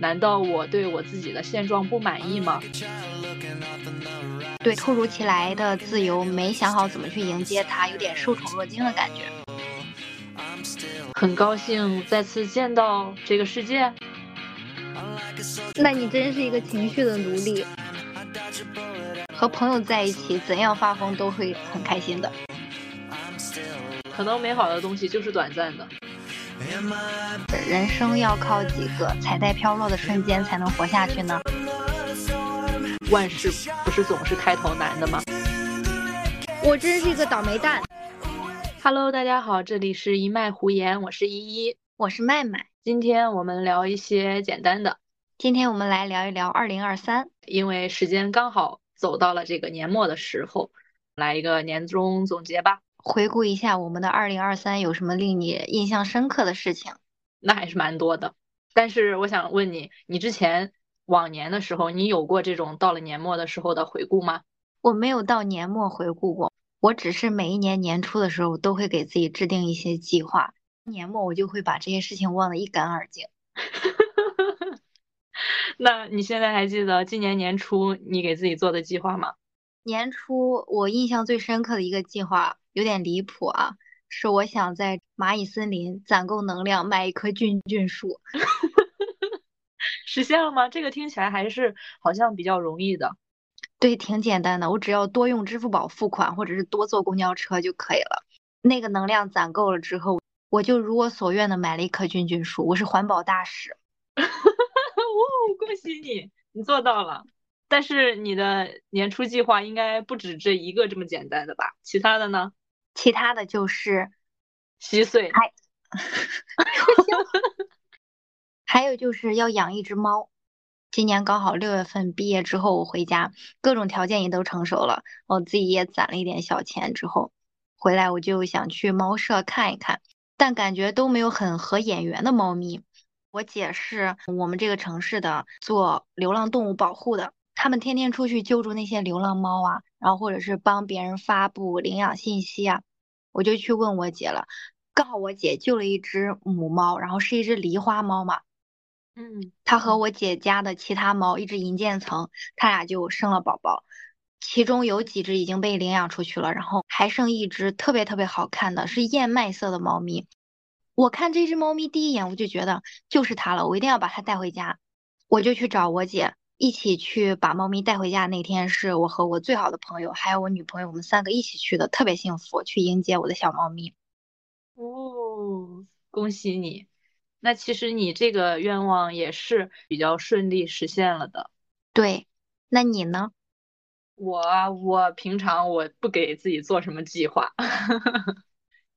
难道我对我自己的现状不满意吗？对突如其来的自由没想好怎么去迎接它，有点受宠若惊的感觉。很高兴再次见到这个世界。那你真是一个情绪的奴隶。和朋友在一起，怎样发疯都会很开心的。可能美好的东西就是短暂的。人生要靠几个彩带飘落的瞬间才能活下去呢？万事不是总是开头难的吗？我真是一个倒霉蛋。Hello，大家好，这里是一脉胡言，我是依依，我是麦麦。今天我们聊一些简单的。今天我们来聊一聊二零二三，因为时间刚好走到了这个年末的时候，来一个年终总结吧。回顾一下我们的二零二三有什么令你印象深刻的事情？那还是蛮多的。但是我想问你，你之前往年的时候，你有过这种到了年末的时候的回顾吗？我没有到年末回顾过，我只是每一年年初的时候都会给自己制定一些计划，年末我就会把这些事情忘得一干二净。那你现在还记得今年年初你给自己做的计划吗？年初我印象最深刻的一个计划有点离谱啊，是我想在蚂蚁森林攒够能量买一棵菌菌树，实现了吗？这个听起来还是好像比较容易的。对，挺简单的，我只要多用支付宝付款或者是多坐公交车就可以了。那个能量攒够了之后，我就如我所愿的买了一棵菌菌树，我是环保大使。哦恭喜你，你做到了。但是你的年初计划应该不止这一个这么简单的吧？其他的呢？其他的就是稀碎。还 还有就是要养一只猫。今年刚好六月份毕业之后，我回家，各种条件也都成熟了，我自己也攒了一点小钱之后，回来我就想去猫舍看一看，但感觉都没有很合眼缘的猫咪。我姐是我们这个城市的做流浪动物保护的，他们天天出去救助那些流浪猫啊，然后或者是帮别人发布领养信息啊，我就去问我姐了。刚好我姐救了一只母猫，然后是一只狸花猫嘛，嗯，它和我姐家的其他猫一只银渐层，它俩就生了宝宝，其中有几只已经被领养出去了，然后还剩一只特别特别好看的是燕麦色的猫咪。我看这只猫咪第一眼我就觉得就是它了，我一定要把它带回家。我就去找我姐一起去把猫咪带回家。那天是我和我最好的朋友还有我女朋友，我们三个一起去的，特别幸福，去迎接我的小猫咪。哦，恭喜你！那其实你这个愿望也是比较顺利实现了的。对，那你呢？我我平常我不给自己做什么计划。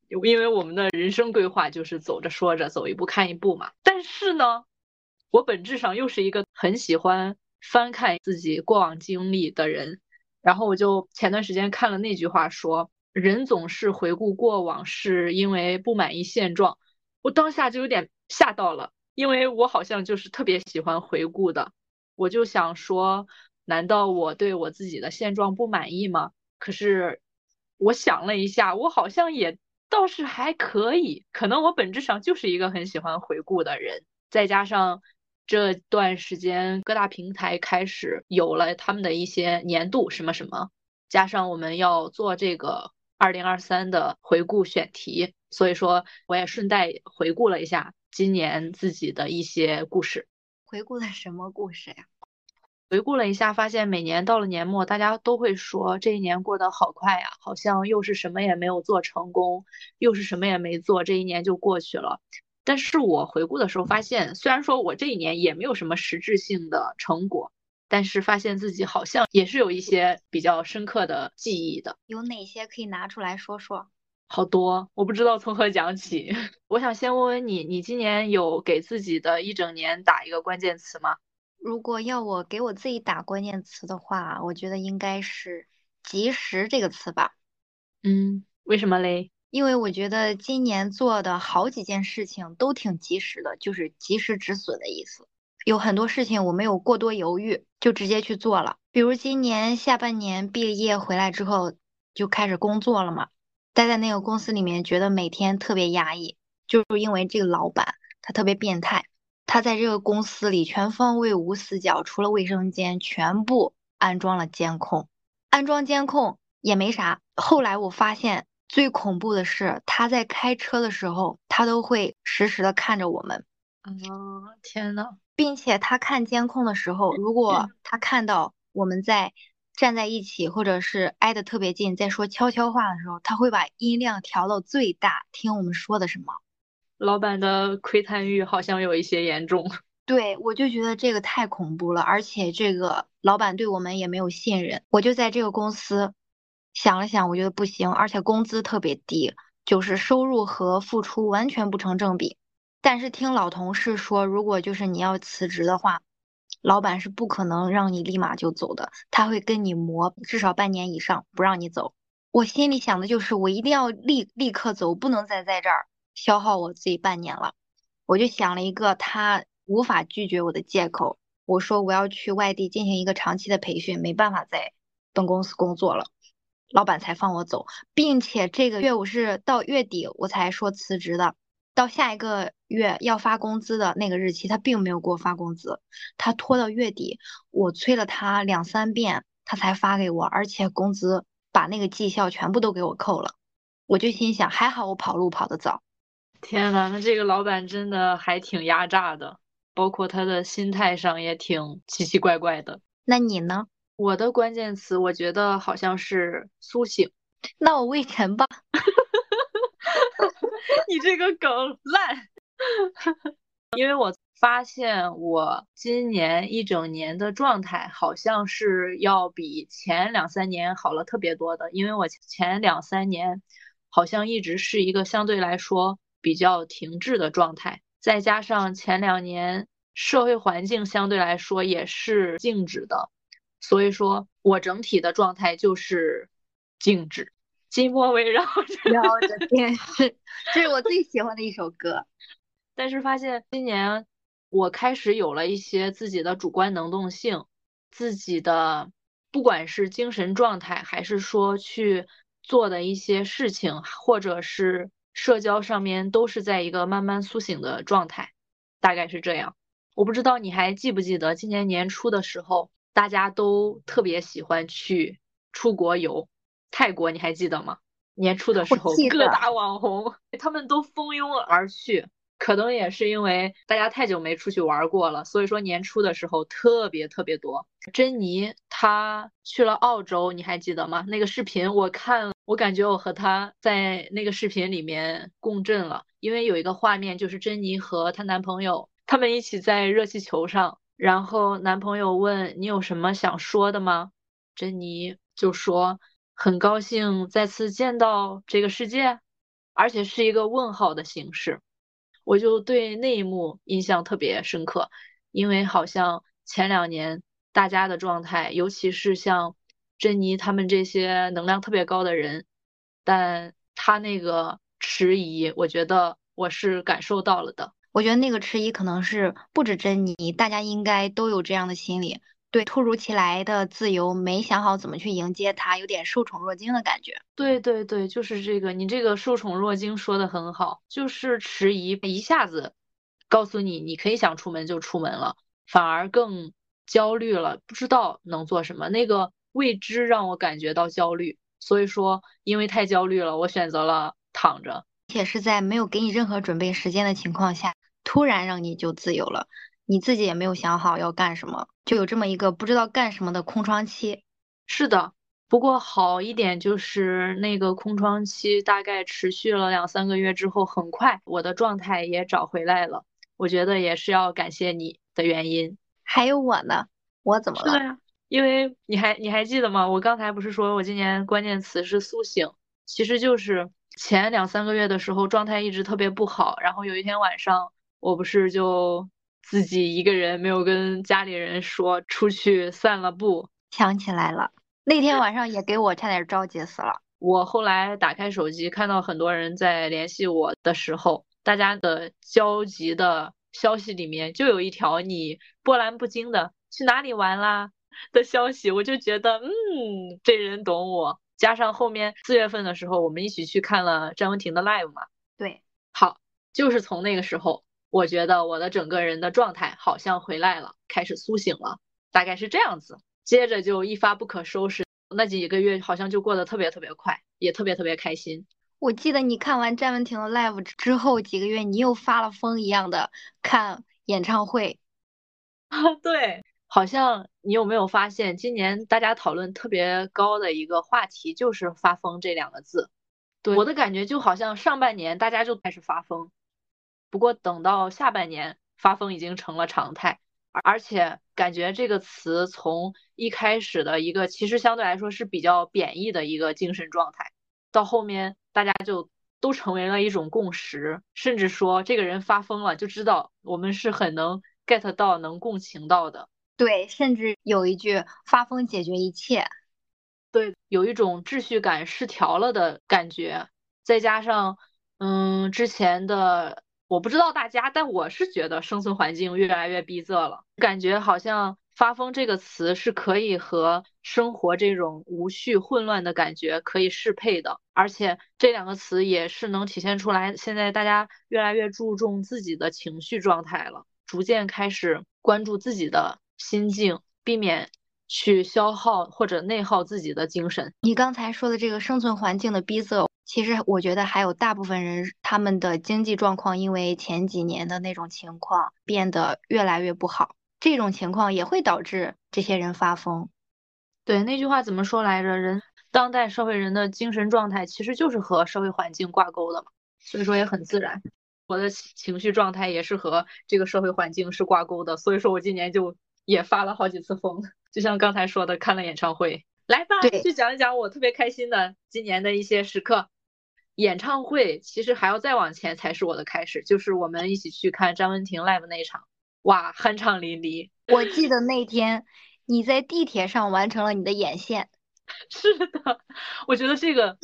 因为我们的人生规划就是走着说着，走一步看一步嘛。但是呢，我本质上又是一个很喜欢翻看自己过往经历的人。然后我就前段时间看了那句话，说人总是回顾过往，是因为不满意现状。我当下就有点吓到了，因为我好像就是特别喜欢回顾的。我就想说，难道我对我自己的现状不满意吗？可是我想了一下，我好像也。倒是还可以，可能我本质上就是一个很喜欢回顾的人，再加上这段时间各大平台开始有了他们的一些年度什么什么，加上我们要做这个二零二三的回顾选题，所以说我也顺带回顾了一下今年自己的一些故事。回顾的什么故事呀？回顾了一下，发现每年到了年末，大家都会说这一年过得好快呀，好像又是什么也没有做成功，又是什么也没做，这一年就过去了。但是我回顾的时候发现，虽然说我这一年也没有什么实质性的成果，但是发现自己好像也是有一些比较深刻的记忆的。有哪些可以拿出来说说？好多，我不知道从何讲起。我想先问问你，你今年有给自己的一整年打一个关键词吗？如果要我给我自己打关键词的话，我觉得应该是“及时”这个词吧。嗯，为什么嘞？因为我觉得今年做的好几件事情都挺及时的，就是及时止损的意思。有很多事情我没有过多犹豫，就直接去做了。比如今年下半年毕业回来之后就开始工作了嘛，待在那个公司里面，觉得每天特别压抑，就是因为这个老板他特别变态。他在这个公司里全方位无死角，除了卫生间，全部安装了监控。安装监控也没啥。后来我发现最恐怖的是，他在开车的时候，他都会实时的看着我们。啊，天呐，并且他看监控的时候，如果 他看到我们在站在一起，或者是挨得特别近，在说悄悄话的时候，他会把音量调到最大，听我们说的什么。老板的窥探欲好像有一些严重。对，我就觉得这个太恐怖了，而且这个老板对我们也没有信任。我就在这个公司想了想，我觉得不行，而且工资特别低，就是收入和付出完全不成正比。但是听老同事说，如果就是你要辞职的话，老板是不可能让你立马就走的，他会跟你磨至少半年以上，不让你走。我心里想的就是，我一定要立立刻走，不能再在这儿消耗我自己半年了。我就想了一个他无法拒绝我的借口，我说我要去外地进行一个长期的培训，没办法在本公司工作了，老板才放我走，并且这个月我是到月底我才说辞职的。到下一个月要发工资的那个日期，他并没有给我发工资，他拖到月底，我催了他两三遍，他才发给我，而且工资把那个绩效全部都给我扣了，我就心想，还好我跑路跑得早。天呐，那这个老板真的还挺压榨的，包括他的心态上也挺奇奇怪怪的。那你呢？我的关键词，我觉得好像是苏醒。那我魏晨吧。你这个梗烂，因为我发现我今年一整年的状态好像是要比前两三年好了特别多的，因为我前两三年好像一直是一个相对来说比较停滞的状态，再加上前两年社会环境相对来说也是静止的，所以说我整体的状态就是静止。寂寞围绕着电视，这是我最喜欢的一首歌。但是发现今年我开始有了一些自己的主观能动性，自己的不管是精神状态，还是说去做的一些事情，或者是社交上面，都是在一个慢慢苏醒的状态，大概是这样。我不知道你还记不记得今年年初的时候，大家都特别喜欢去出国游。泰国你还记得吗？年初的时候，各大网红他们都蜂拥而去，可能也是因为大家太久没出去玩过了，所以说年初的时候特别特别多。珍妮她去了澳洲，你还记得吗？那个视频我看，我感觉我和她在那个视频里面共振了，因为有一个画面就是珍妮和她男朋友他们一起在热气球上，然后男朋友问你有什么想说的吗？珍妮就说。很高兴再次见到这个世界，而且是一个问号的形式，我就对那一幕印象特别深刻，因为好像前两年大家的状态，尤其是像珍妮他们这些能量特别高的人，但他那个迟疑，我觉得我是感受到了的。我觉得那个迟疑可能是不止珍妮，大家应该都有这样的心理。对，突如其来的自由，没想好怎么去迎接它，有点受宠若惊的感觉。对对对，就是这个，你这个受宠若惊说的很好，就是迟疑，一下子告诉你你可以想出门就出门了，反而更焦虑了，不知道能做什么，那个未知让我感觉到焦虑。所以说，因为太焦虑了，我选择了躺着，且是在没有给你任何准备时间的情况下，突然让你就自由了。你自己也没有想好要干什么，就有这么一个不知道干什么的空窗期。是的，不过好一点就是那个空窗期大概持续了两三个月之后，很快我的状态也找回来了。我觉得也是要感谢你的原因。还有我呢，我怎么了？因为你还你还记得吗？我刚才不是说我今年关键词是苏醒，其实就是前两三个月的时候状态一直特别不好，然后有一天晚上我不是就。自己一个人没有跟家里人说，出去散了步。想起来了，那天晚上也给我差点着急死了。我后来打开手机，看到很多人在联系我的时候，大家的焦急的消息里面就有一条你波澜不惊的去哪里玩啦 的消息，我就觉得，嗯，这人懂我。加上后面四月份的时候，我们一起去看了詹雯婷的 live 嘛。对，好，就是从那个时候。我觉得我的整个人的状态好像回来了，开始苏醒了，大概是这样子。接着就一发不可收拾，那几个月好像就过得特别特别快，也特别特别开心。我记得你看完詹雯婷的 live 之后几个月，你又发了疯一样的看演唱会。啊，对，好像你有没有发现，今年大家讨论特别高的一个话题就是“发疯”这两个字。对，我的感觉就好像上半年大家就开始发疯，不过等到下半年，发疯已经成了常态，而且感觉这个词从一开始的一个其实相对来说是比较贬义的一个精神状态，到后面。大家就都成为了一种共识，甚至说这个人发疯了，就知道我们是很能 get 到、能共情到的。对，甚至有一句“发疯解决一切”。对，有一种秩序感失调了的感觉，再加上，嗯，之前的我不知道大家，但我是觉得生存环境越来越逼仄了，感觉好像。发疯这个词是可以和生活这种无序混乱的感觉可以适配的，而且这两个词也是能体现出来，现在大家越来越注重自己的情绪状态了，逐渐开始关注自己的心境，避免去消耗或者内耗自己的精神。你刚才说的这个生存环境的逼仄，其实我觉得还有大部分人他们的经济状况，因为前几年的那种情况变得越来越不好。这种情况也会导致这些人发疯。对，那句话怎么说来着？人当代社会人的精神状态其实就是和社会环境挂钩的嘛，所以说也很自然。我的情绪状态也是和这个社会环境是挂钩的，所以说我今年就也发了好几次疯。就像刚才说的，看了演唱会，来吧，去讲一讲我特别开心的今年的一些时刻。演唱会其实还要再往前才是我的开始，就是我们一起去看张文婷 live 那一场。哇，酣畅淋漓！我记得那天你在地铁上完成了你的眼线。是的，我觉得这个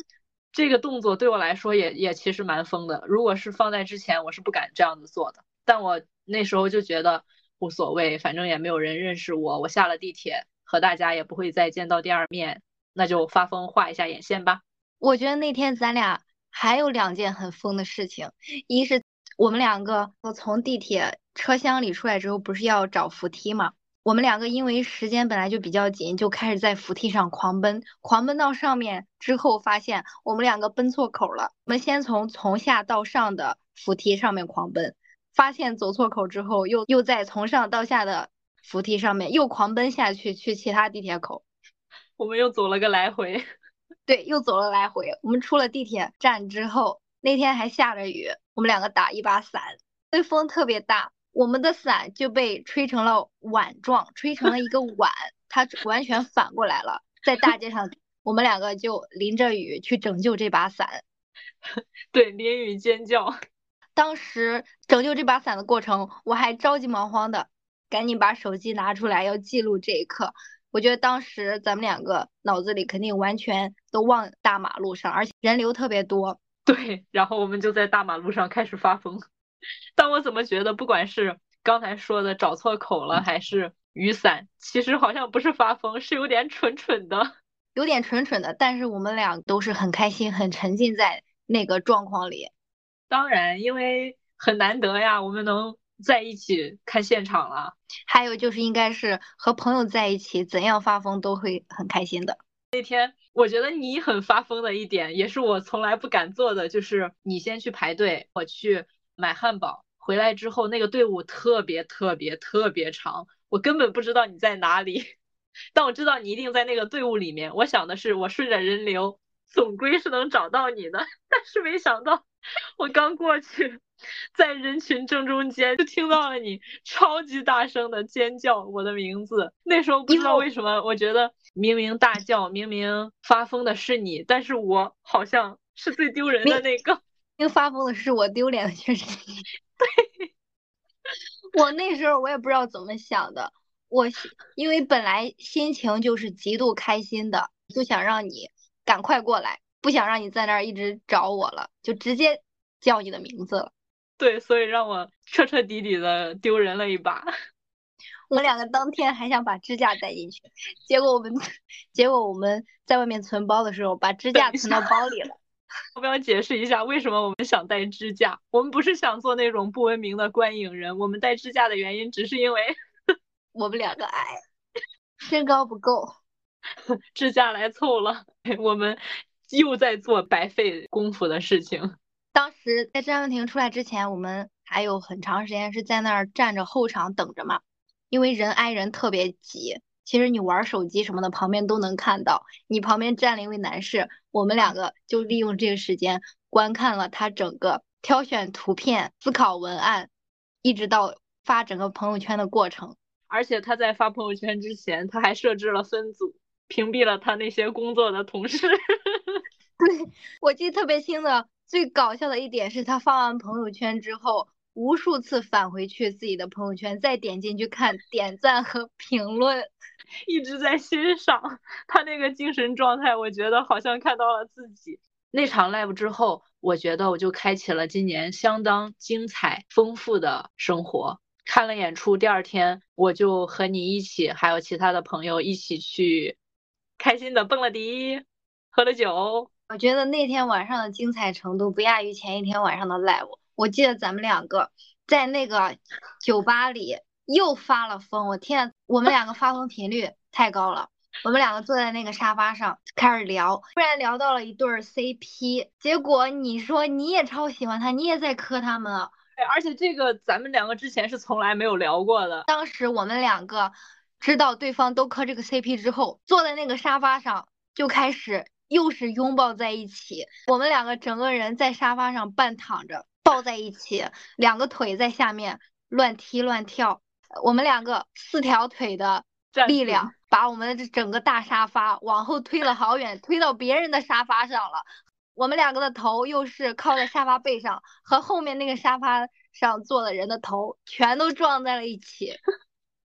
这个动作对我来说也也其实蛮疯的。如果是放在之前，我是不敢这样子做的。但我那时候就觉得无所谓，反正也没有人认识我，我下了地铁和大家也不会再见到第二面，那就发疯画一下眼线吧。我觉得那天咱俩还有两件很疯的事情，一是。我们两个从地铁车厢里出来之后，不是要找扶梯吗？我们两个因为时间本来就比较紧，就开始在扶梯上狂奔，狂奔到上面之后，发现我们两个奔错口了。我们先从从下到上的扶梯上面狂奔，发现走错口之后，又又在从上到下的扶梯上面又狂奔下去，去其他地铁口。我们又走了个来回。对，又走了来回。我们出了地铁站之后，那天还下着雨。我们两个打一把伞，因为风特别大，我们的伞就被吹成了碗状，吹成了一个碗，它完全反过来了。在大街上，我们两个就淋着雨去拯救这把伞。对，淋雨尖叫。当时拯救这把伞的过程，我还着急忙慌的，赶紧把手机拿出来要记录这一刻。我觉得当时咱们两个脑子里肯定完全都忘大马路上，而且人流特别多。对，然后我们就在大马路上开始发疯。但我怎么觉得，不管是刚才说的找错口了，还是雨伞，其实好像不是发疯，是有点蠢蠢的，有点蠢蠢的。但是我们俩都是很开心，很沉浸在那个状况里。当然，因为很难得呀，我们能在一起看现场了。还有就是，应该是和朋友在一起，怎样发疯都会很开心的。那天我觉得你很发疯的一点，也是我从来不敢做的，就是你先去排队，我去买汉堡，回来之后那个队伍特别特别特别长，我根本不知道你在哪里，但我知道你一定在那个队伍里面。我想的是，我顺着人流，总归是能找到你的，但是没想到，我刚过去。在人群正中间，就听到了你超级大声的尖叫我的名字。那时候不知道为什么，我觉得明明大叫，明明发疯的是你，但是我好像是最丢人的那个。因为发疯的是我，丢脸的却是你。对，我那时候我也不知道怎么想的，我因为本来心情就是极度开心的，就想让你赶快过来，不想让你在那儿一直找我了，就直接叫你的名字了。对，所以让我彻彻底底的丢人了一把。我们两个当天还想把支架带进去，结果我们 结果我们在外面存包的时候，把支架存到包里了。要不要解释一下为什么我们想带支架？我们不是想做那种不文明的观影人，我们带支架的原因只是因为我们两个矮，身高不够，支架来凑了。我们又在做白费功夫的事情。当时在张文婷出来之前，我们还有很长时间是在那儿站着候场等着嘛，因为人挨人特别挤。其实你玩手机什么的，旁边都能看到。你旁边站了一位男士，我们两个就利用这个时间观看了他整个挑选图片、思考文案，一直到发整个朋友圈的过程。而且他在发朋友圈之前，他还设置了分组，屏蔽了他那些工作的同事。对我记得特别清的，最搞笑的一点是他发完朋友圈之后，无数次返回去自己的朋友圈，再点进去看点赞和评论。一直在欣赏他那个精神状态，我觉得好像看到了自己。那场 live 之后，我觉得我就开启了今年相当精彩丰富的生活。看了演出，第二天我就和你一起，还有其他的朋友一起去，开心的蹦了迪，喝了酒。我觉得那天晚上的精彩程度不亚于前一天晚上的 live。我记得咱们两个在那个酒吧里。又发了疯，我天，我们两个发疯频率太高了。我们两个坐在那个沙发上开始聊，突然聊到了一对 CP，结果你说你也超喜欢他，你也在磕他们。哎，而且这个咱们两个之前是从来没有聊过的。当时我们两个知道对方都磕这个 CP 之后，坐在那个沙发上就开始又是拥抱在一起。我们两个整个人在沙发上半躺着抱在一起，两个腿在下面乱踢乱跳。我们两个四条腿的力量，把我们的这整个大沙发往后推了好远，推到别人的沙发上了。我们两个的头又是靠在沙发背上，和后面那个沙发上坐的人的头全都撞在了一起。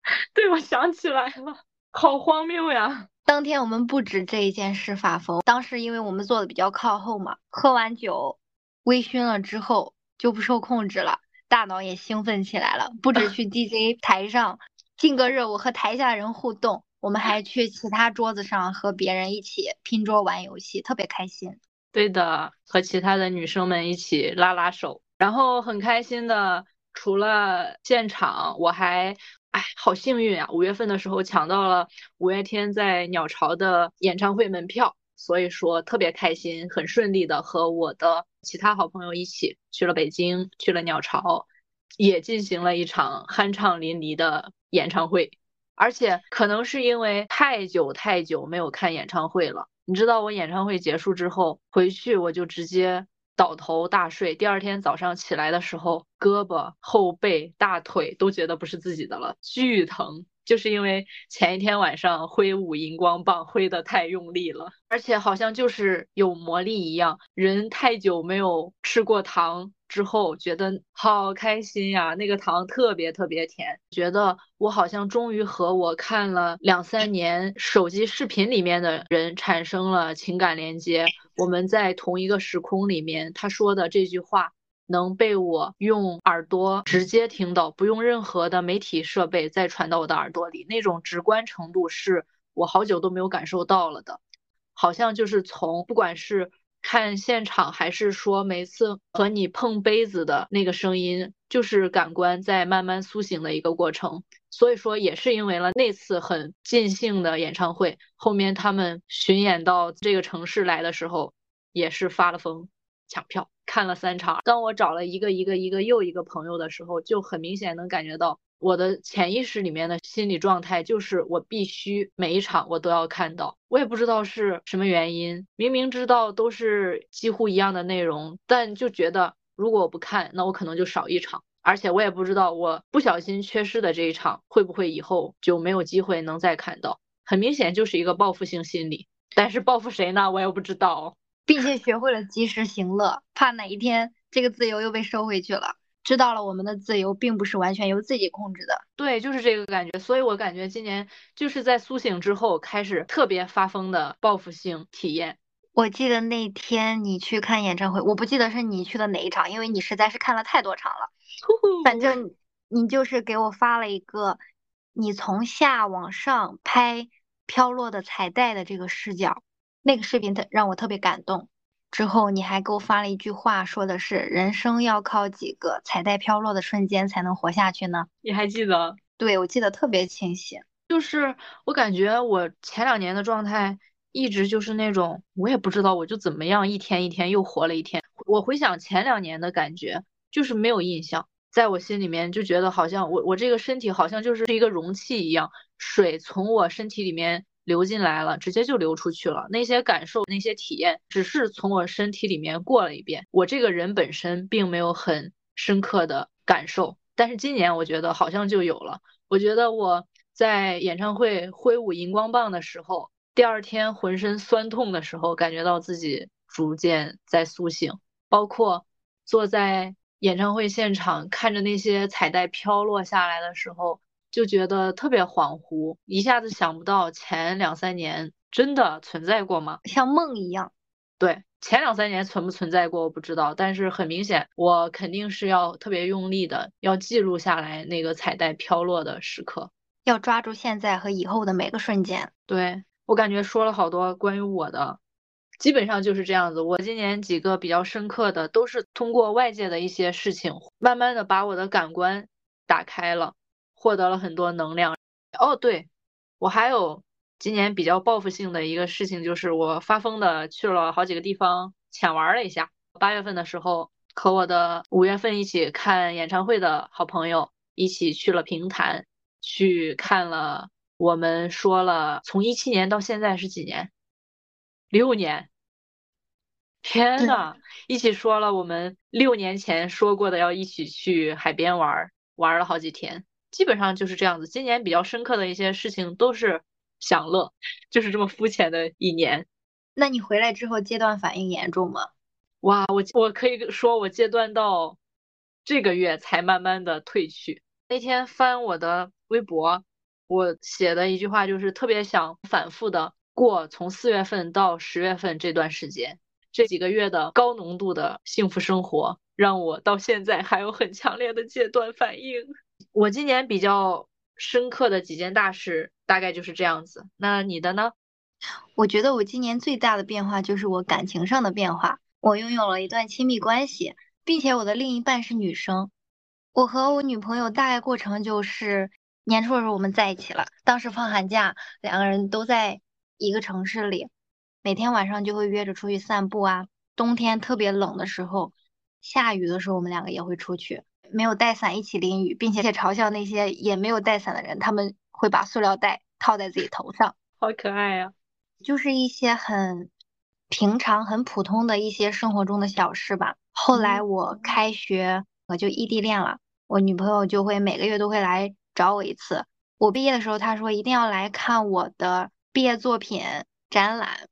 对，我想起来了，好荒谬呀！当天我们不止这一件事发疯，当时因为我们坐的比较靠后嘛，喝完酒，微醺了之后就不受控制了。大脑也兴奋起来了，不止去 DJ 台上劲歌热舞和台下人互动，我们还去其他桌子上和别人一起拼桌玩游戏，特别开心。对的，和其他的女生们一起拉拉手，然后很开心的。除了现场，我还哎，好幸运啊！五月份的时候抢到了五月天在鸟巢的演唱会门票。所以说特别开心，很顺利的和我的其他好朋友一起去了北京，去了鸟巢，也进行了一场酣畅淋漓的演唱会。而且可能是因为太久太久没有看演唱会了，你知道我演唱会结束之后回去我就直接倒头大睡，第二天早上起来的时候，胳膊、后背、大腿都觉得不是自己的了，巨疼。就是因为前一天晚上挥舞荧光棒挥得太用力了，而且好像就是有魔力一样，人太久没有吃过糖之后，觉得好开心呀！那个糖特别特别甜，觉得我好像终于和我看了两三年手机视频里面的人产生了情感连接，我们在同一个时空里面，他说的这句话。能被我用耳朵直接听到，不用任何的媒体设备再传到我的耳朵里，那种直观程度是我好久都没有感受到了的。好像就是从不管是看现场，还是说每次和你碰杯子的那个声音，就是感官在慢慢苏醒的一个过程。所以说，也是因为了那次很尽兴的演唱会，后面他们巡演到这个城市来的时候，也是发了疯抢票。看了三场，当我找了一个一个一个又一个朋友的时候，就很明显能感觉到我的潜意识里面的心理状态就是我必须每一场我都要看到。我也不知道是什么原因，明明知道都是几乎一样的内容，但就觉得如果我不看，那我可能就少一场。而且我也不知道我不小心缺失的这一场会不会以后就没有机会能再看到。很明显就是一个报复性心理，但是报复谁呢？我也不知道。并且学会了及时行乐，怕哪一天这个自由又被收回去了。知道了，我们的自由并不是完全由自己控制的。对，就是这个感觉。所以我感觉今年就是在苏醒之后，开始特别发疯的报复性体验。我记得那天你去看演唱会，我不记得是你去的哪一场，因为你实在是看了太多场了。反正你就是给我发了一个你从下往上拍飘落的彩带的这个视角。那个视频特让我特别感动，之后，你还给我发了一句话，说的是人生要靠几个彩带飘落的瞬间才能活下去呢？你还记得？对，我记得特别清晰。就是我感觉我前两年的状态一直就是那种，我也不知道我就怎么样，一天一天又活了一天。我回想前两年的感觉，就是没有印象，在我心里面就觉得好像我我这个身体好像就是一个容器一样，水从我身体里面。流进来了，直接就流出去了。那些感受、那些体验，只是从我身体里面过了一遍。我这个人本身并没有很深刻的感受，但是今年我觉得好像就有了。我觉得我在演唱会挥舞荧光棒的时候，第二天浑身酸痛的时候，感觉到自己逐渐在苏醒。包括坐在演唱会现场，看着那些彩带飘落下来的时候。就觉得特别恍惚，一下子想不到前两三年真的存在过吗？像梦一样。对，前两三年存不存在过我不知道，但是很明显，我肯定是要特别用力的，要记录下来那个彩带飘落的时刻，要抓住现在和以后的每个瞬间。对我感觉说了好多关于我的，基本上就是这样子。我今年几个比较深刻的，都是通过外界的一些事情，慢慢的把我的感官打开了。获得了很多能量。哦，对，我还有今年比较报复性的一个事情，就是我发疯的去了好几个地方浅玩了一下。八月份的时候，和我的五月份一起看演唱会的好朋友一起去了平潭，去看了。我们说了，从一七年到现在是几年？六年。天呐，一起说了我们六年前说过的要一起去海边玩，玩了好几天。基本上就是这样子。今年比较深刻的一些事情都是享乐，就是这么肤浅的一年。那你回来之后戒断反应严重吗？哇，我我可以说我戒断到这个月才慢慢的退去。那天翻我的微博，我写的一句话就是特别想反复的过从四月份到十月份这段时间，这几个月的高浓度的幸福生活，让我到现在还有很强烈的戒断反应。我今年比较深刻的几件大事，大概就是这样子。那你的呢？我觉得我今年最大的变化就是我感情上的变化。我拥有了一段亲密关系，并且我的另一半是女生。我和我女朋友大概过程就是年初的时候我们在一起了，当时放寒假，两个人都在一个城市里，每天晚上就会约着出去散步啊。冬天特别冷的时候，下雨的时候，我们两个也会出去。没有带伞一起淋雨，并且嘲笑那些也没有带伞的人，他们会把塑料袋套在自己头上，好可爱呀！就是一些很平常、很普通的一些生活中的小事吧。后来我开学，我就异地恋了，我女朋友就会每个月都会来找我一次。我毕业的时候，她说一定要来看我的毕业作品展览，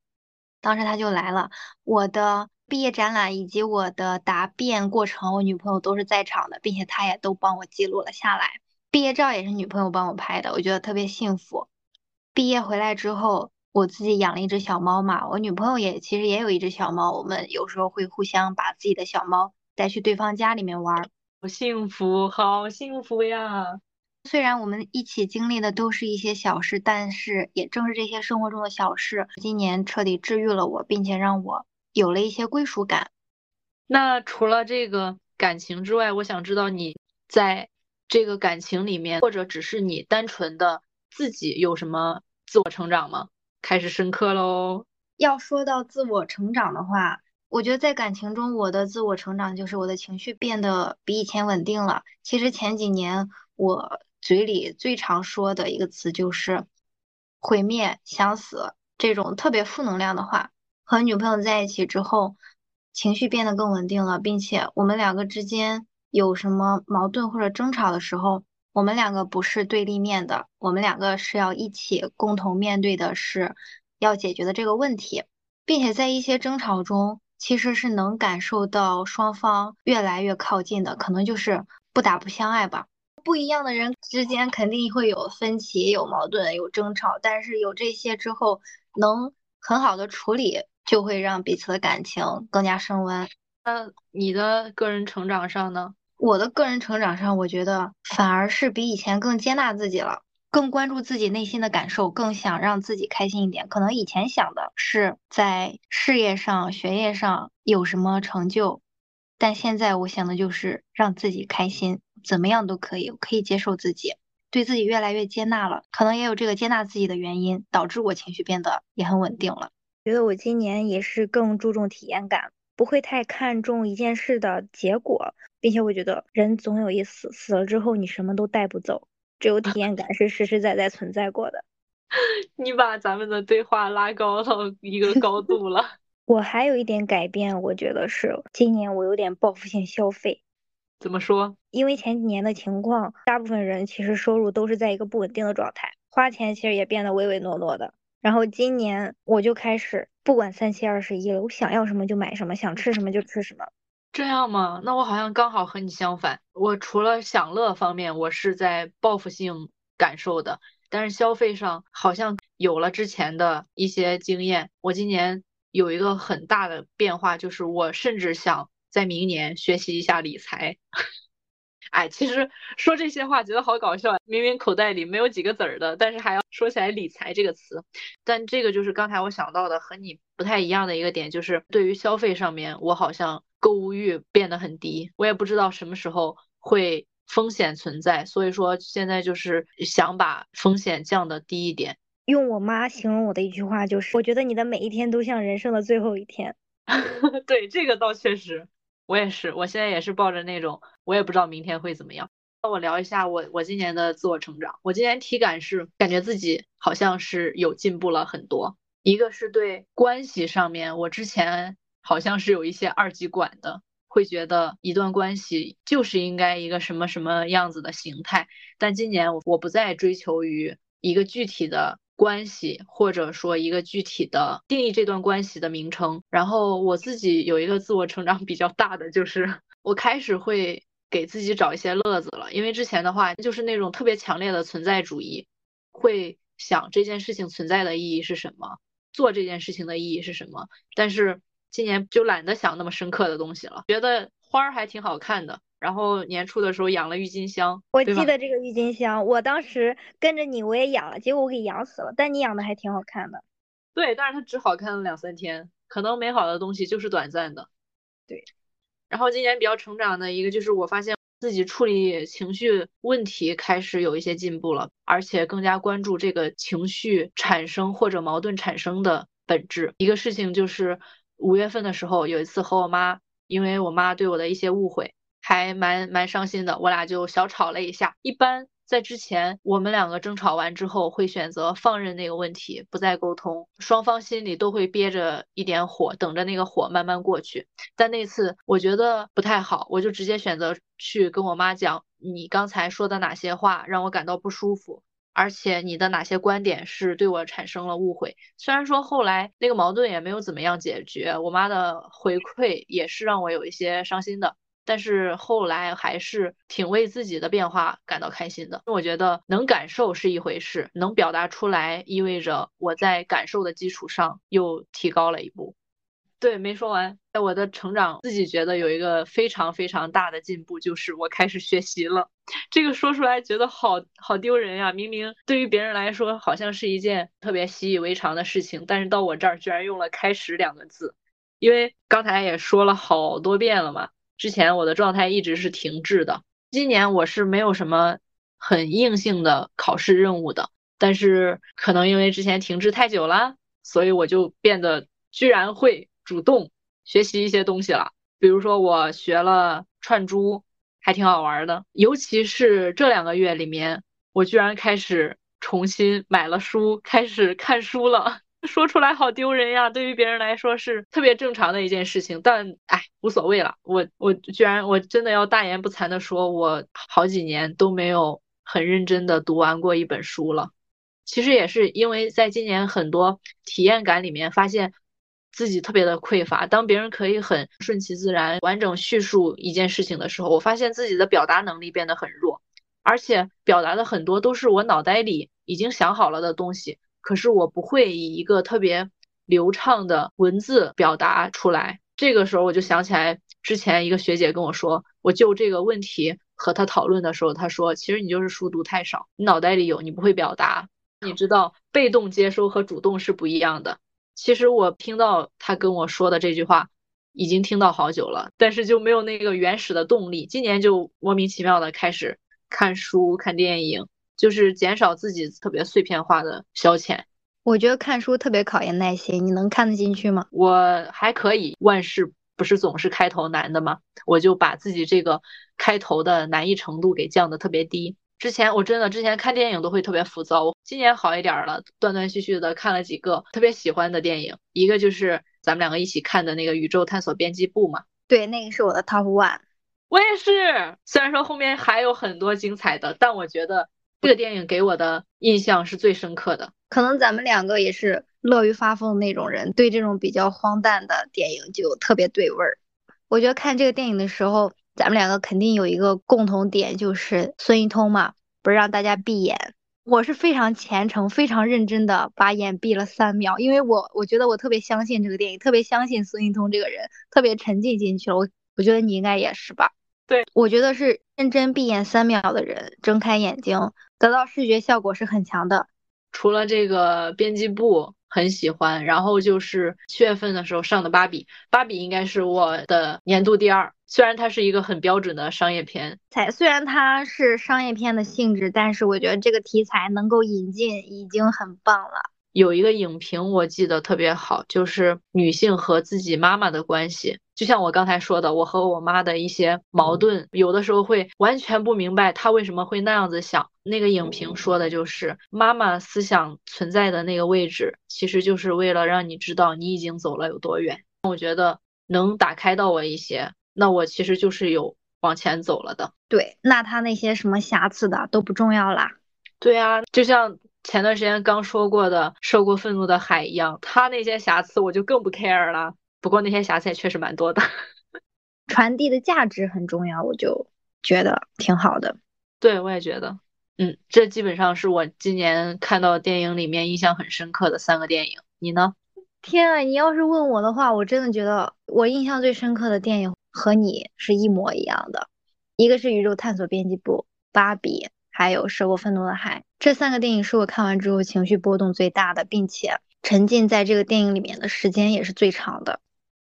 当时她就来了，我的。毕业展览以及我的答辩过程，我女朋友都是在场的，并且她也都帮我记录了下来。毕业照也是女朋友帮我拍的，我觉得特别幸福。毕业回来之后，我自己养了一只小猫嘛，我女朋友也其实也有一只小猫，我们有时候会互相把自己的小猫带去对方家里面玩，好幸福，好幸福呀！虽然我们一起经历的都是一些小事，但是也正是这些生活中的小事，今年彻底治愈了我，并且让我。有了一些归属感。那除了这个感情之外，我想知道你在这个感情里面，或者只是你单纯的自己有什么自我成长吗？开始深刻喽。要说到自我成长的话，我觉得在感情中，我的自我成长就是我的情绪变得比以前稳定了。其实前几年我嘴里最常说的一个词就是毁灭、想死这种特别负能量的话。和女朋友在一起之后，情绪变得更稳定了，并且我们两个之间有什么矛盾或者争吵的时候，我们两个不是对立面的，我们两个是要一起共同面对的，是要解决的这个问题，并且在一些争吵中，其实是能感受到双方越来越靠近的，可能就是不打不相爱吧。不一样的人之间肯定会有分歧、有矛盾、有争吵，但是有这些之后，能很好的处理。就会让彼此的感情更加升温。那你的个人成长上呢？我的个人成长上，我觉得反而是比以前更接纳自己了。更关注自己内心的感受，更想让自己开心一点。可能以前想的是在事业上、学业上有什么成就，但现在我想的就是让自己开心，怎么样都可以，我可以接受自己，对自己越来越接纳了。可能也有这个接纳自己的原因，导致我情绪变得也很稳定了。觉得我今年也是更注重体验感，不会太看重一件事的结果，并且我觉得人总有一死，死了之后你什么都带不走，只有体验感是实实在在存在过的。你把咱们的对话拉高到一个高度了。我还有一点改变，我觉得是今年我有点报复性消费。怎么说？因为前几年的情况，大部分人其实收入都是在一个不稳定的状态，花钱其实也变得唯唯诺诺的。然后今年我就开始不管三七二十一了，我想要什么就买什么，想吃什么就吃什么。这样吗？那我好像刚好和你相反。我除了享乐方面，我是在报复性感受的，但是消费上好像有了之前的一些经验。我今年有一个很大的变化，就是我甚至想在明年学习一下理财。哎，其实说这些话觉得好搞笑，明明口袋里没有几个子儿的，但是还要说起来理财这个词。但这个就是刚才我想到的和你不太一样的一个点，就是对于消费上面，我好像购物欲变得很低。我也不知道什么时候会风险存在，所以说现在就是想把风险降的低一点。用我妈形容我的一句话就是：我觉得你的每一天都像人生的最后一天。对，这个倒确实。我也是，我现在也是抱着那种，我也不知道明天会怎么样。那我聊一下我我今年的自我成长。我今年体感是感觉自己好像是有进步了很多。一个是对关系上面，我之前好像是有一些二极管的，会觉得一段关系就是应该一个什么什么样子的形态。但今年我我不再追求于一个具体的。关系，或者说一个具体的定义这段关系的名称。然后我自己有一个自我成长比较大的，就是 我开始会给自己找一些乐子了。因为之前的话就是那种特别强烈的存在主义，会想这件事情存在的意义是什么，做这件事情的意义是什么。但是今年就懒得想那么深刻的东西了，觉得花儿还挺好看的。然后年初的时候养了郁金香，我记得这个郁金香，我当时跟着你我也养了，结果我给养死了。但你养的还挺好看的。对，但是它只好看了两三天，可能美好的东西就是短暂的。对。然后今年比较成长的一个就是我发现自己处理情绪问题开始有一些进步了，而且更加关注这个情绪产生或者矛盾产生的本质。一个事情就是五月份的时候有一次和我妈，因为我妈对我的一些误会。还蛮蛮伤心的，我俩就小吵了一下。一般在之前，我们两个争吵完之后，会选择放任那个问题，不再沟通，双方心里都会憋着一点火，等着那个火慢慢过去。但那次我觉得不太好，我就直接选择去跟我妈讲，你刚才说的哪些话让我感到不舒服，而且你的哪些观点是对我产生了误会。虽然说后来那个矛盾也没有怎么样解决，我妈的回馈也是让我有一些伤心的。但是后来还是挺为自己的变化感到开心的。我觉得能感受是一回事，能表达出来意味着我在感受的基础上又提高了一步。对，没说完，在我的成长，自己觉得有一个非常非常大的进步，就是我开始学习了。这个说出来觉得好好丢人呀！明明对于别人来说好像是一件特别习以为常的事情，但是到我这儿居然用了“开始”两个字，因为刚才也说了好多遍了嘛。之前我的状态一直是停滞的，今年我是没有什么很硬性的考试任务的，但是可能因为之前停滞太久了，所以我就变得居然会主动学习一些东西了。比如说我学了串珠，还挺好玩的。尤其是这两个月里面，我居然开始重新买了书，开始看书了。说出来好丢人呀！对于别人来说是特别正常的一件事情，但哎，无所谓了。我我居然我真的要大言不惭的说，我好几年都没有很认真的读完过一本书了。其实也是因为在今年很多体验感里面，发现自己特别的匮乏。当别人可以很顺其自然、完整叙述一件事情的时候，我发现自己的表达能力变得很弱，而且表达的很多都是我脑袋里已经想好了的东西。可是我不会以一个特别流畅的文字表达出来。这个时候我就想起来之前一个学姐跟我说，我就这个问题和他讨论的时候，他说：“其实你就是书读太少，你脑袋里有，你不会表达。你知道，被动接收和主动是不一样的。”其实我听到他跟我说的这句话，已经听到好久了，但是就没有那个原始的动力。今年就莫名其妙的开始看书、看电影，就是减少自己特别碎片化的消遣。我觉得看书特别考验耐心，你能看得进去吗？我还可以，万事不是总是开头难的吗？我就把自己这个开头的难易程度给降的特别低。之前我真的之前看电影都会特别浮躁，今年好一点了，断断续续的看了几个特别喜欢的电影，一个就是咱们两个一起看的那个《宇宙探索编辑部》嘛。对，那个是我的 top one。我也是，虽然说后面还有很多精彩的，但我觉得这个电影给我的印象是最深刻的。可能咱们两个也是乐于发疯的那种人，对这种比较荒诞的电影就特别对味儿。我觉得看这个电影的时候。咱们两个肯定有一个共同点，就是孙一通嘛，不是让大家闭眼。我是非常虔诚、非常认真的把眼闭了三秒，因为我我觉得我特别相信这个电影，特别相信孙一通这个人，特别沉浸进去了。我我觉得你应该也是吧？对，我觉得是认真闭眼三秒的人，睁开眼睛得到视觉效果是很强的。除了这个编辑部。很喜欢，然后就是七月份的时候上的《芭比》，《芭比》应该是我的年度第二。虽然它是一个很标准的商业片，才虽然它是商业片的性质，但是我觉得这个题材能够引进已经很棒了。有一个影评我记得特别好，就是女性和自己妈妈的关系。就像我刚才说的，我和我妈的一些矛盾，有的时候会完全不明白她为什么会那样子想。那个影评说的就是妈妈思想存在的那个位置，其实就是为了让你知道你已经走了有多远。我觉得能打开到我一些，那我其实就是有往前走了的。对，那他那些什么瑕疵的都不重要啦。对啊，就像前段时间刚说过的《受过愤怒的海》一样，他那些瑕疵我就更不 care 了。不过那些瑕疵也确实蛮多的，传递的价值很重要，我就觉得挺好的。对，我也觉得，嗯，这基本上是我今年看到电影里面印象很深刻的三个电影。你呢？天啊，你要是问我的话，我真的觉得我印象最深刻的电影和你是一模一样的，一个是《宇宙探索编辑部》、《芭比》，还有《涉过愤怒的海》。这三个电影是我看完之后情绪波动最大的，并且沉浸在这个电影里面的时间也是最长的。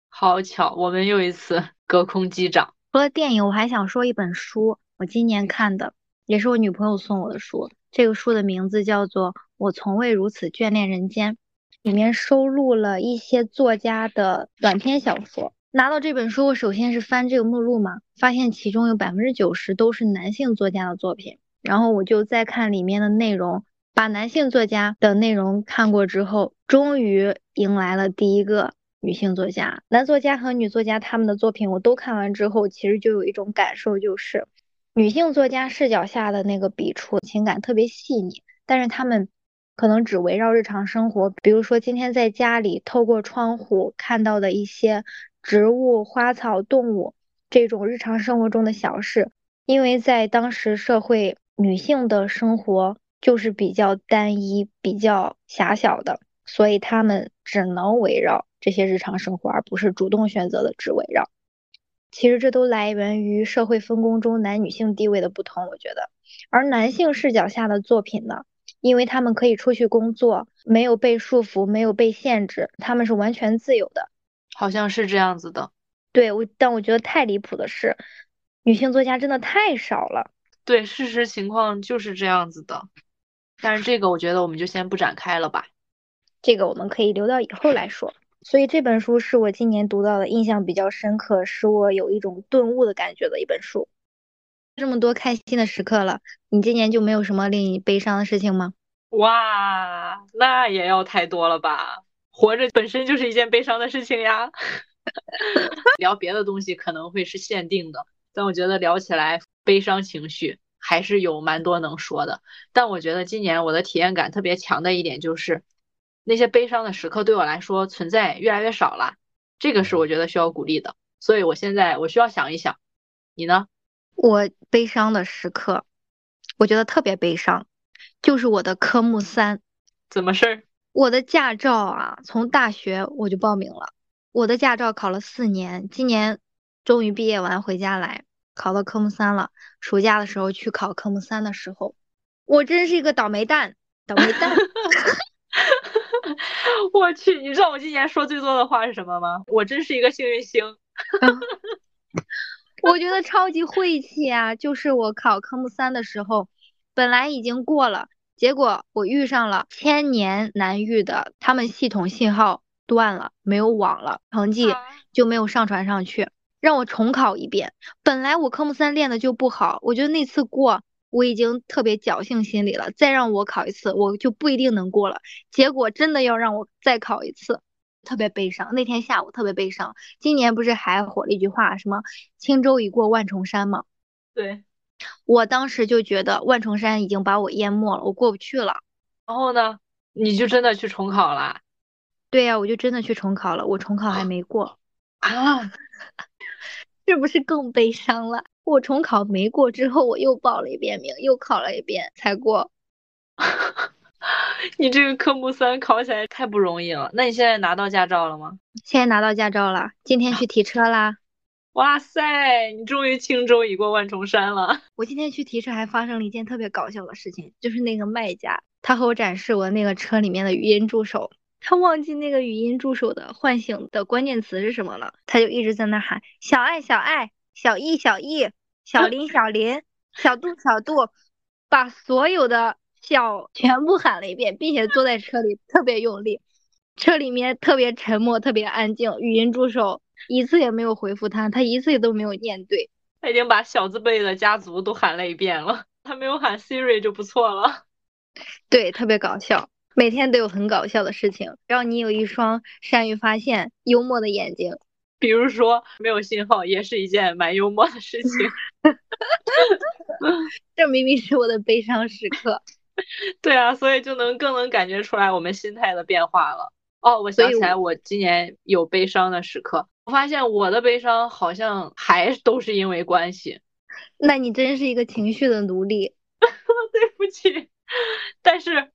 好巧，我们又一次 隔空击掌。除了电影，我还想说一本书，我今年看的，也是我女朋友送我的书。这个书的名字叫做《我从未如此眷恋人间》，里面收录了一些作家的短篇小说。拿到这本书，我首先是翻这个目录嘛，发现其中有百分之九十都是男性作家的作品。然后我就再看里面的内容，把男性作家的内容看过之后，终于迎来了第一个。女性作家、男作家和女作家他们的作品我都看完之后，其实就有一种感受，就是女性作家视角下的那个笔触情感特别细腻，但是他们可能只围绕日常生活，比如说今天在家里透过窗户看到的一些植物、花草、动物这种日常生活中的小事，因为在当时社会，女性的生活就是比较单一、比较狭小的，所以他们只能围绕。这些日常生活，而不是主动选择的只围绕。其实这都来源于社会分工中男女性地位的不同，我觉得。而男性视角下的作品呢，因为他们可以出去工作，没有被束缚，没有被限制，他们是完全自由的。好像是这样子的。对，我但我觉得太离谱的是，女性作家真的太少了。对，事实情况就是这样子的。但是这个我觉得我们就先不展开了吧，这个我们可以留到以后来说。所以这本书是我今年读到的，印象比较深刻，使我有一种顿悟的感觉的一本书。这么多开心的时刻了，你今年就没有什么令你悲伤的事情吗？哇，那也要太多了吧！活着本身就是一件悲伤的事情呀。聊别的东西可能会是限定的，但我觉得聊起来悲伤情绪还是有蛮多能说的。但我觉得今年我的体验感特别强的一点就是。那些悲伤的时刻对我来说存在越来越少了，这个是我觉得需要鼓励的。所以我现在我需要想一想，你呢？我悲伤的时刻，我觉得特别悲伤，就是我的科目三。怎么事儿？我的驾照啊，从大学我就报名了，我的驾照考了四年，今年终于毕业完回家来，考到科目三了。暑假的时候去考科目三的时候，我真是一个倒霉蛋，倒霉蛋。我去，你知道我今年说最多的话是什么吗？我真是一个幸运星。我觉得超级晦气啊！就是我考科目三的时候，本来已经过了，结果我遇上了千年难遇的，他们系统信号断了，没有网了，成绩就没有上传上去，让我重考一遍。本来我科目三练的就不好，我觉得那次过。我已经特别侥幸心理了，再让我考一次，我就不一定能过了。结果真的要让我再考一次，特别悲伤。那天下午特别悲伤。今年不是还火了一句话，什么“轻舟已过万重山”吗？对，我当时就觉得万重山已经把我淹没了，我过不去了。然后呢，你就真的去重考了？对呀，我就真的去重考了。我重考还没过啊，是不是更悲伤了？我重考没过之后，我又报了一遍名，又考了一遍才过。你这个科目三考起来太不容易了。那你现在拿到驾照了吗？现在拿到驾照了，今天去提车啦。哇塞，你终于轻舟已过万重山了。我今天去提车还发生了一件特别搞笑的事情，就是那个卖家他和我展示我那个车里面的语音助手，他忘记那个语音助手的唤醒的关键词是什么了，他就一直在那喊小爱小爱。小易，小易，小林，小林，小度，小度，把所有的小全部喊了一遍，并且坐在车里特别用力，车里面特别沉默，特别安静。语音助手一次也没有回复他，他一次都没有念对。他已经把小字辈的家族都喊了一遍了，他没有喊 Siri 就不错了。对，特别搞笑，每天都有很搞笑的事情，让你有一双善于发现幽默的眼睛。比如说没有信号，也是一件蛮幽默的事情。这明明是我的悲伤时刻。对啊，所以就能更能感觉出来我们心态的变化了。哦，我想起来，我今年有悲伤的时刻。我发现我的悲伤好像还都是因为关系。那你真是一个情绪的奴隶。对不起，但是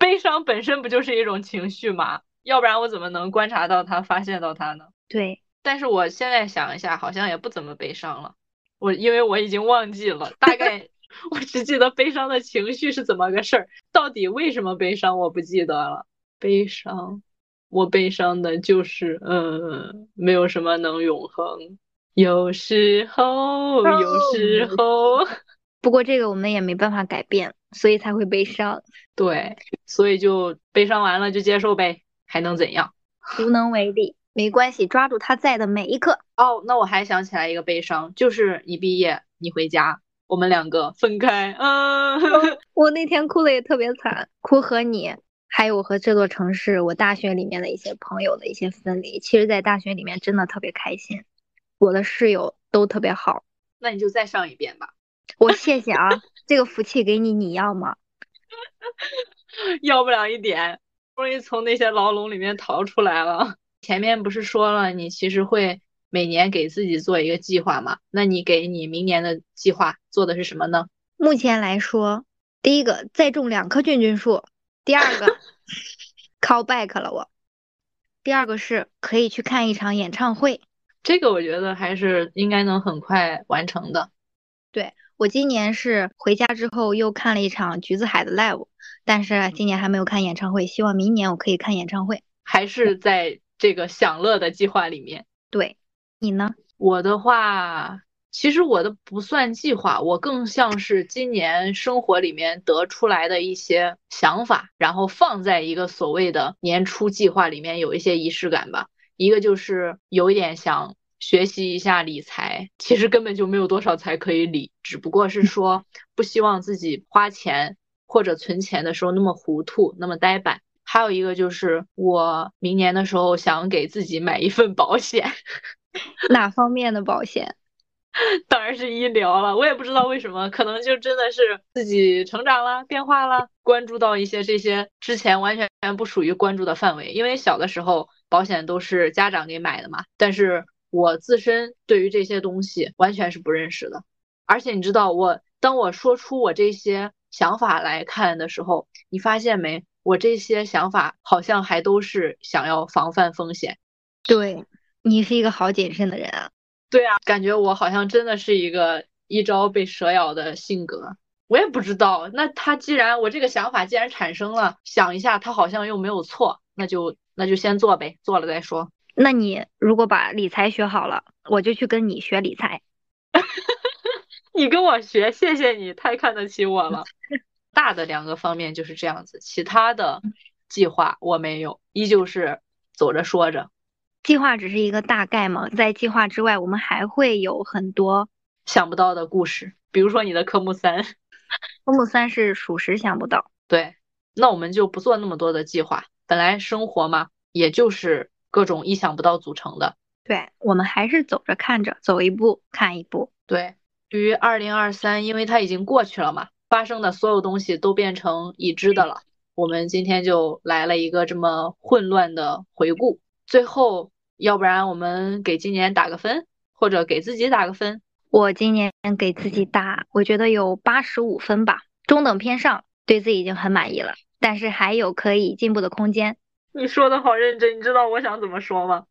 悲伤本身不就是一种情绪吗？要不然我怎么能观察到它、发现到它呢？对。但是我现在想一下，好像也不怎么悲伤了。我因为我已经忘记了，大概 我只记得悲伤的情绪是怎么个事儿，到底为什么悲伤我不记得了。悲伤，我悲伤的就是，嗯，没有什么能永恒。有时候，有时候。不过这个我们也没办法改变，所以才会悲伤。对，所以就悲伤完了就接受呗，还能怎样？无能为力。没关系，抓住他在的每一刻。哦，那我还想起来一个悲伤，就是你毕业，你回家，我们两个分开。啊，我那天哭的也特别惨，哭和你，还有我和这座城市，我大学里面的一些朋友的一些分离。其实，在大学里面真的特别开心，我的室友都特别好。那你就再上一遍吧。我谢谢啊，这个福气给你，你要吗？要不了一点，终于从那些牢笼里面逃出来了。前面不是说了，你其实会每年给自己做一个计划嘛？那你给你明年的计划做的是什么呢？目前来说，第一个再种两棵菌菌树，第二个 call back 了我，第二个是可以去看一场演唱会，这个我觉得还是应该能很快完成的。对我今年是回家之后又看了一场橘子海的 live，但是今年还没有看演唱会，希望明年我可以看演唱会，还是在。这个享乐的计划里面，对你呢？我的话，其实我的不算计划，我更像是今年生活里面得出来的一些想法，然后放在一个所谓的年初计划里面，有一些仪式感吧。一个就是有一点想学习一下理财，其实根本就没有多少财可以理，只不过是说不希望自己花钱或者存钱的时候那么糊涂，那么呆板。还有一个就是，我明年的时候想给自己买一份保险，哪方面的保险？当然是医疗了。我也不知道为什么，可能就真的是自己成长了、变化了，关注到一些这些之前完全不属于关注的范围。因为小的时候保险都是家长给买的嘛，但是我自身对于这些东西完全是不认识的。而且你知道，我当我说出我这些想法来看的时候，你发现没？我这些想法好像还都是想要防范风险。对你是一个好谨慎的人啊。对啊，感觉我好像真的是一个一朝被蛇咬的性格。我也不知道，那他既然我这个想法既然产生了，想一下他好像又没有错，那就那就先做呗，做了再说。那你如果把理财学好了，我就去跟你学理财。你跟我学，谢谢你，太看得起我了。大的两个方面就是这样子，其他的计划我没有，依旧是走着说着。计划只是一个大概嘛，在计划之外，我们还会有很多想不到的故事，比如说你的科目三。科目三是属实想不到。对，那我们就不做那么多的计划。本来生活嘛，也就是各种意想不到组成的。对，我们还是走着看着，走一步看一步。对，对于二零二三，因为它已经过去了嘛。发生的所有东西都变成已知的了。我们今天就来了一个这么混乱的回顾。最后，要不然我们给今年打个分，或者给自己打个分。我今年给自己打，我觉得有八十五分吧，中等偏上，对自己已经很满意了。但是还有可以进步的空间。你说的好认真，你知道我想怎么说吗？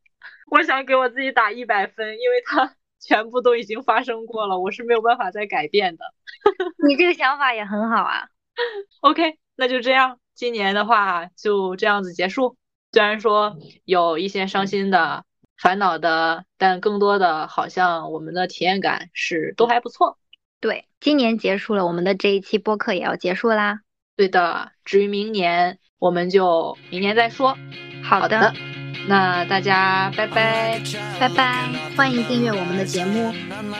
我想给我自己打一百分，因为它 全部都已经发生过了，我是没有办法再改变的。你这个想法也很好啊。OK，那就这样，今年的话就这样子结束。虽然说有一些伤心的、烦恼的，但更多的好像我们的体验感是都还不错。对，今年结束了，我们的这一期播客也要结束啦。对的，至于明年，我们就明年再说。好的。那大家拜拜，拜拜！欢迎订阅我们的节目。I'm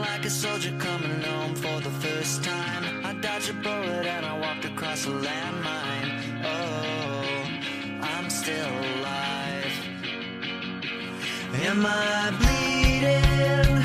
like a soldier coming home for the first time. I dodged a bullet and I walked across a landmine. Oh, I'm still alive. Am I bleeding?